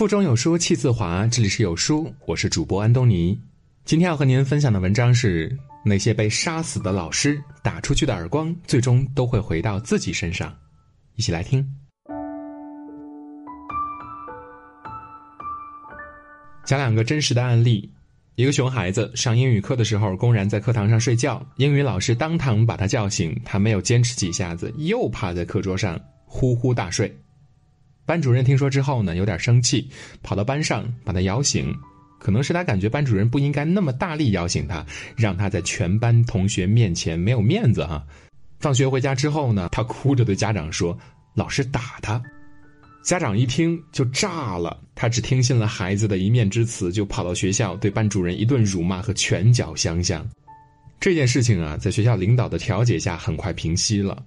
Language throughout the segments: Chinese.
腹中有书气自华，这里是有书，我是主播安东尼。今天要和您分享的文章是：那些被杀死的老师打出去的耳光，最终都会回到自己身上。一起来听。讲两个真实的案例：一个熊孩子上英语课的时候，公然在课堂上睡觉，英语老师当堂把他叫醒，他没有坚持几下子，又趴在课桌上呼呼大睡。班主任听说之后呢，有点生气，跑到班上把他摇醒。可能是他感觉班主任不应该那么大力摇醒他，让他在全班同学面前没有面子哈。放学回家之后呢，他哭着对家长说：“老师打他。”家长一听就炸了，他只听信了孩子的一面之词，就跑到学校对班主任一顿辱骂和拳脚相向。这件事情啊，在学校领导的调解下，很快平息了。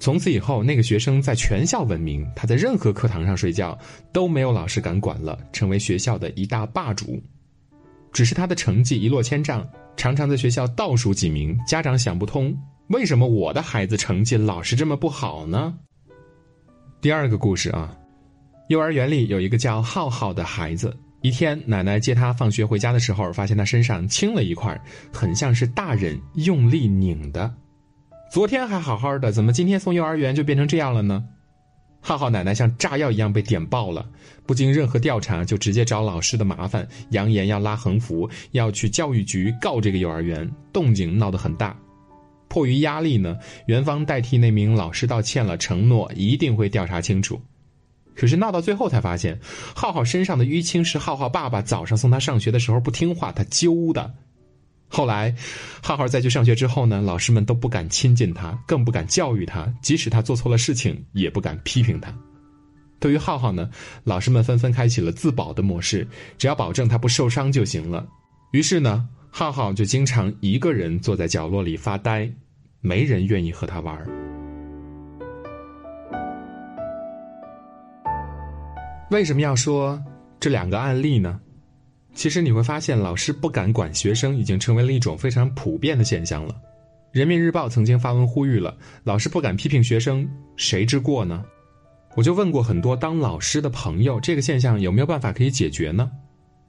从此以后，那个学生在全校闻名。他在任何课堂上睡觉都没有老师敢管了，成为学校的一大霸主。只是他的成绩一落千丈，常常在学校倒数几名。家长想不通，为什么我的孩子成绩老是这么不好呢？第二个故事啊，幼儿园里有一个叫浩浩的孩子。一天，奶奶接他放学回家的时候，发现他身上青了一块，很像是大人用力拧的。昨天还好好的，怎么今天送幼儿园就变成这样了呢？浩浩奶奶像炸药一样被点爆了，不经任何调查就直接找老师的麻烦，扬言要拉横幅，要去教育局告这个幼儿园，动静闹得很大。迫于压力呢，园方代替那名老师道歉了，承诺一定会调查清楚。可是闹到最后才发现，浩浩身上的淤青是浩浩爸爸早上送他上学的时候不听话，他揪的。后来，浩浩再去上学之后呢，老师们都不敢亲近他，更不敢教育他，即使他做错了事情，也不敢批评他。对于浩浩呢，老师们纷纷开启了自保的模式，只要保证他不受伤就行了。于是呢，浩浩就经常一个人坐在角落里发呆，没人愿意和他玩。为什么要说这两个案例呢？其实你会发现，老师不敢管学生已经成为了一种非常普遍的现象了。人民日报曾经发文呼吁了：老师不敢批评学生，谁之过呢？我就问过很多当老师的朋友，这个现象有没有办法可以解决呢？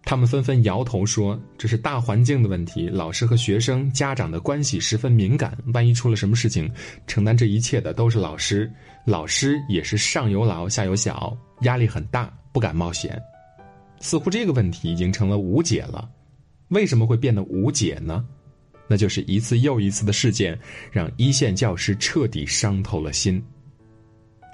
他们纷纷摇头说，这是大环境的问题。老师和学生、家长的关系十分敏感，万一出了什么事情，承担这一切的都是老师，老师也是上有老下有小，压力很大，不敢冒险。似乎这个问题已经成了无解了，为什么会变得无解呢？那就是一次又一次的事件，让一线教师彻底伤透了心。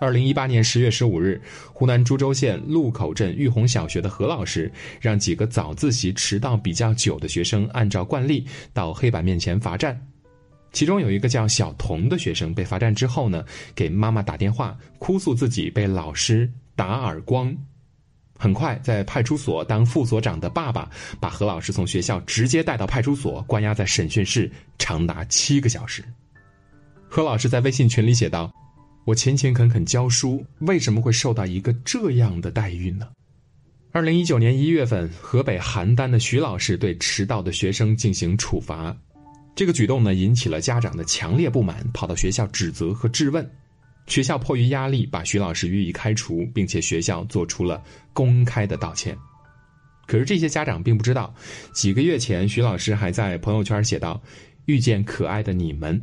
二零一八年十月十五日，湖南株洲县路口镇玉红小学的何老师，让几个早自习迟到比较久的学生按照惯例到黑板面前罚站。其中有一个叫小童的学生被罚站之后呢，给妈妈打电话哭诉自己被老师打耳光。很快，在派出所当副所长的爸爸把何老师从学校直接带到派出所，关押在审讯室长达七个小时。何老师在微信群里写道：“我勤勤恳恳教书，为什么会受到一个这样的待遇呢？”二零一九年一月份，河北邯郸的徐老师对迟到的学生进行处罚，这个举动呢引起了家长的强烈不满，跑到学校指责和质问。学校迫于压力，把徐老师予以开除，并且学校做出了公开的道歉。可是这些家长并不知道，几个月前徐老师还在朋友圈写道：“遇见可爱的你们，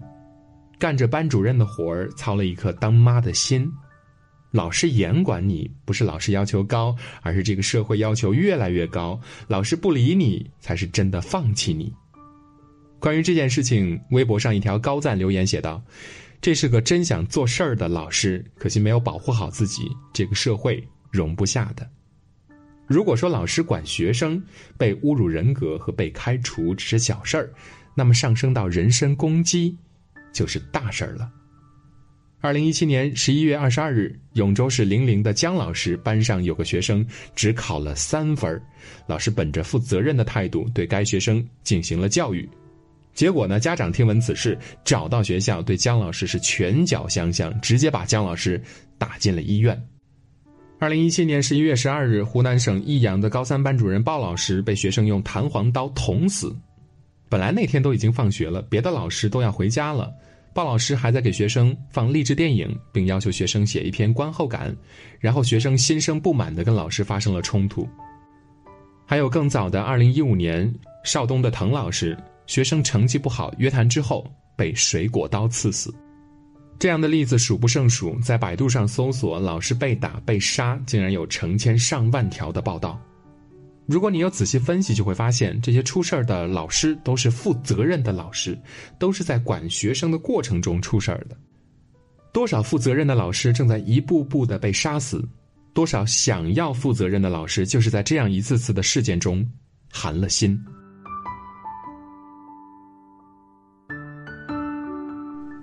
干着班主任的活儿，操了一颗当妈的心。老师严管你，不是老师要求高，而是这个社会要求越来越高。老师不理你，才是真的放弃你。”关于这件事情，微博上一条高赞留言写道。这是个真想做事儿的老师，可惜没有保护好自己，这个社会容不下的。如果说老师管学生被侮辱人格和被开除只是小事儿，那么上升到人身攻击就是大事儿了。二零一七年十一月二十二日，永州市零陵的姜老师班上有个学生只考了三分老师本着负责任的态度对该学生进行了教育。结果呢？家长听闻此事，找到学校，对姜老师是拳脚相向，直接把姜老师打进了医院。二零一七年十一月十二日，湖南省益阳的高三班主任鲍老师被学生用弹簧刀捅死。本来那天都已经放学了，别的老师都要回家了，鲍老师还在给学生放励志电影，并要求学生写一篇观后感，然后学生心生不满的跟老师发生了冲突。还有更早的，二零一五年，邵东的滕老师，学生成绩不好，约谈之后被水果刀刺死。这样的例子数不胜数，在百度上搜索“老师被打被杀”，竟然有成千上万条的报道。如果你有仔细分析，就会发现这些出事儿的老师都是负责任的老师，都是在管学生的过程中出事儿的。多少负责任的老师正在一步步的被杀死，多少想要负责任的老师就是在这样一次次的事件中寒了心。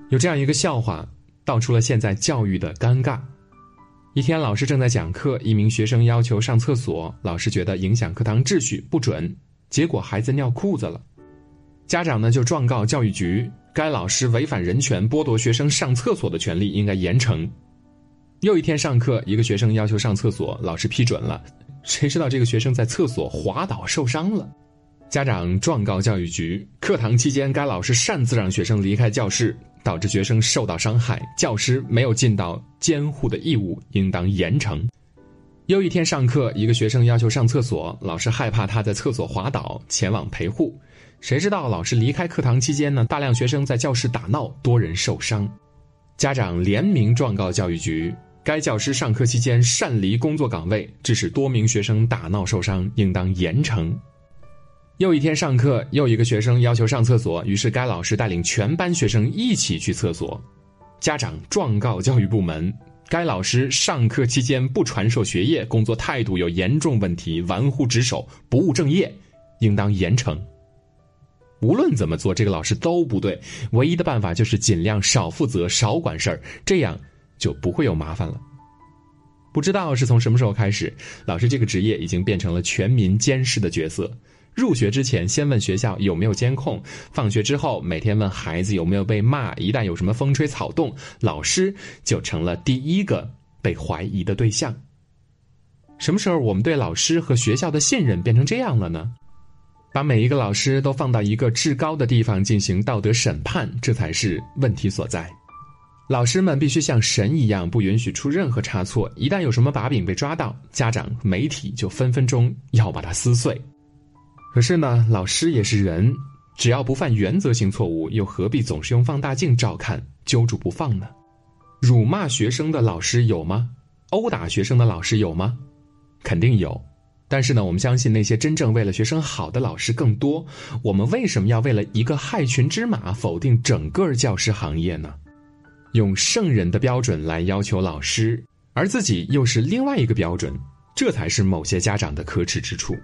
有这样一个笑话，道出了现在教育的尴尬。一天，老师正在讲课，一名学生要求上厕所，老师觉得影响课堂秩序，不准。结果孩子尿裤子了，家长呢就状告教育局，该老师违反人权，剥夺学生上厕所的权利，应该严惩。又一天上课，一个学生要求上厕所，老师批准了，谁知道这个学生在厕所滑倒受伤了，家长状告教育局，课堂期间该老师擅自让学生离开教室。导致学生受到伤害，教师没有尽到监护的义务，应当严惩。又一天上课，一个学生要求上厕所，老师害怕他在厕所滑倒，前往陪护。谁知道老师离开课堂期间呢？大量学生在教室打闹，多人受伤。家长联名状告教育局，该教师上课期间擅离工作岗位，致使多名学生打闹受伤，应当严惩。又一天上课，又一个学生要求上厕所，于是该老师带领全班学生一起去厕所。家长状告教育部门，该老师上课期间不传授学业，工作态度有严重问题，玩忽职守，不务正业，应当严惩。无论怎么做，这个老师都不对。唯一的办法就是尽量少负责，少管事儿，这样就不会有麻烦了。不知道是从什么时候开始，老师这个职业已经变成了全民监视的角色。入学之前先问学校有没有监控，放学之后每天问孩子有没有被骂，一旦有什么风吹草动，老师就成了第一个被怀疑的对象。什么时候我们对老师和学校的信任变成这样了呢？把每一个老师都放到一个至高的地方进行道德审判，这才是问题所在。老师们必须像神一样，不允许出任何差错。一旦有什么把柄被抓到，家长、媒体就分分钟要把它撕碎。可是呢，老师也是人，只要不犯原则性错误，又何必总是用放大镜照看、揪住不放呢？辱骂学生的老师有吗？殴打学生的老师有吗？肯定有。但是呢，我们相信那些真正为了学生好的老师更多。我们为什么要为了一个害群之马否定整个教师行业呢？用圣人的标准来要求老师，而自己又是另外一个标准，这才是某些家长的可耻之处。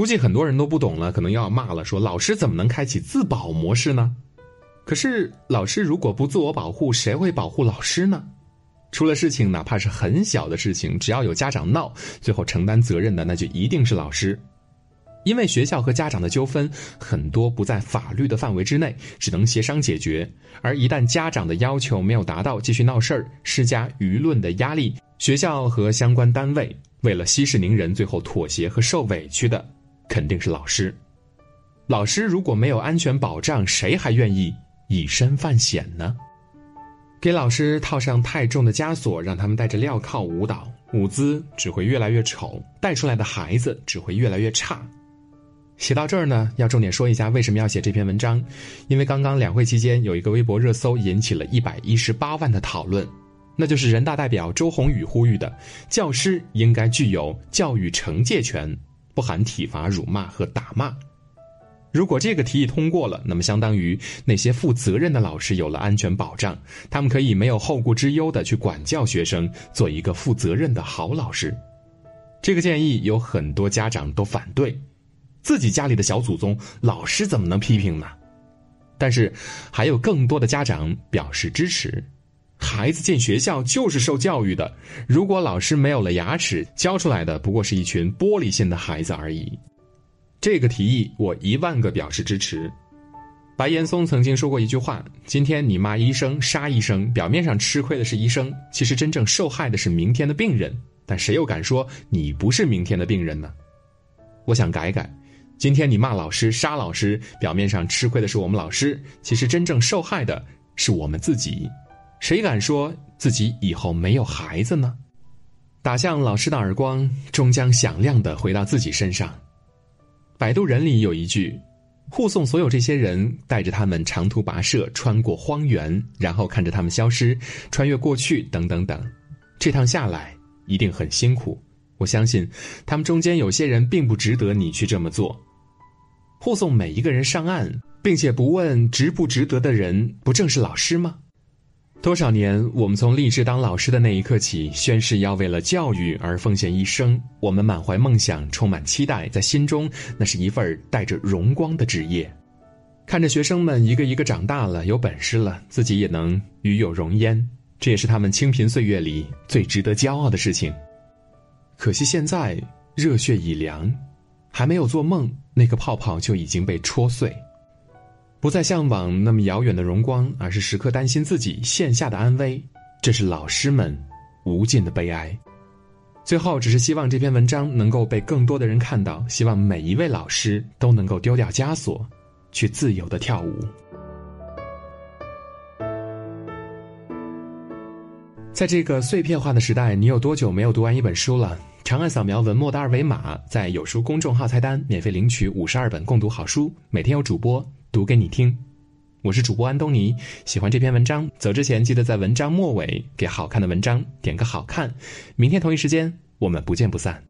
估计很多人都不懂了，可能要骂了，说老师怎么能开启自保模式呢？可是老师如果不自我保护，谁会保护老师呢？出了事情，哪怕是很小的事情，只要有家长闹，最后承担责任的那就一定是老师，因为学校和家长的纠纷很多不在法律的范围之内，只能协商解决。而一旦家长的要求没有达到，继续闹事儿，施加舆论的压力，学校和相关单位为了息事宁人，最后妥协和受委屈的。肯定是老师，老师如果没有安全保障，谁还愿意以身犯险呢？给老师套上太重的枷锁，让他们带着镣铐舞蹈，舞姿只会越来越丑，带出来的孩子只会越来越差。写到这儿呢，要重点说一下为什么要写这篇文章，因为刚刚两会期间有一个微博热搜引起了一百一十八万的讨论，那就是人大代表周鸿宇呼吁的，教师应该具有教育惩戒权。不含体罚、辱骂和打骂。如果这个提议通过了，那么相当于那些负责任的老师有了安全保障，他们可以没有后顾之忧的去管教学生，做一个负责任的好老师。这个建议有很多家长都反对，自己家里的小祖宗，老师怎么能批评呢？但是还有更多的家长表示支持。孩子进学校就是受教育的，如果老师没有了牙齿，教出来的不过是一群玻璃心的孩子而已。这个提议我一万个表示支持。白岩松曾经说过一句话：“今天你骂医生、杀医生，表面上吃亏的是医生，其实真正受害的是明天的病人。但谁又敢说你不是明天的病人呢？”我想改改，今天你骂老师、杀老师，表面上吃亏的是我们老师，其实真正受害的。是我们自己。谁敢说自己以后没有孩子呢？打向老师的耳光终将响亮的回到自己身上。摆渡人里有一句：“护送所有这些人，带着他们长途跋涉，穿过荒原，然后看着他们消失，穿越过去，等等等。这趟下来一定很辛苦。我相信，他们中间有些人并不值得你去这么做。护送每一个人上岸，并且不问值不值得的人，不正是老师吗？”多少年，我们从立志当老师的那一刻起，宣誓要为了教育而奉献一生。我们满怀梦想，充满期待，在心中，那是一份带着荣光的职业。看着学生们一个一个长大了，有本事了，自己也能与有荣焉，这也是他们清贫岁月里最值得骄傲的事情。可惜现在热血已凉，还没有做梦，那个泡泡就已经被戳碎。不再向往那么遥远的荣光，而是时刻担心自己线下的安危，这是老师们无尽的悲哀。最后，只是希望这篇文章能够被更多的人看到，希望每一位老师都能够丢掉枷锁，去自由的跳舞。在这个碎片化的时代，你有多久没有读完一本书了？长按扫描文末的二维码，在有书公众号菜单免费领取五十二本共读好书，每天有主播。读给你听，我是主播安东尼。喜欢这篇文章，走之前记得在文章末尾给好看的文章点个好看。明天同一时间，我们不见不散。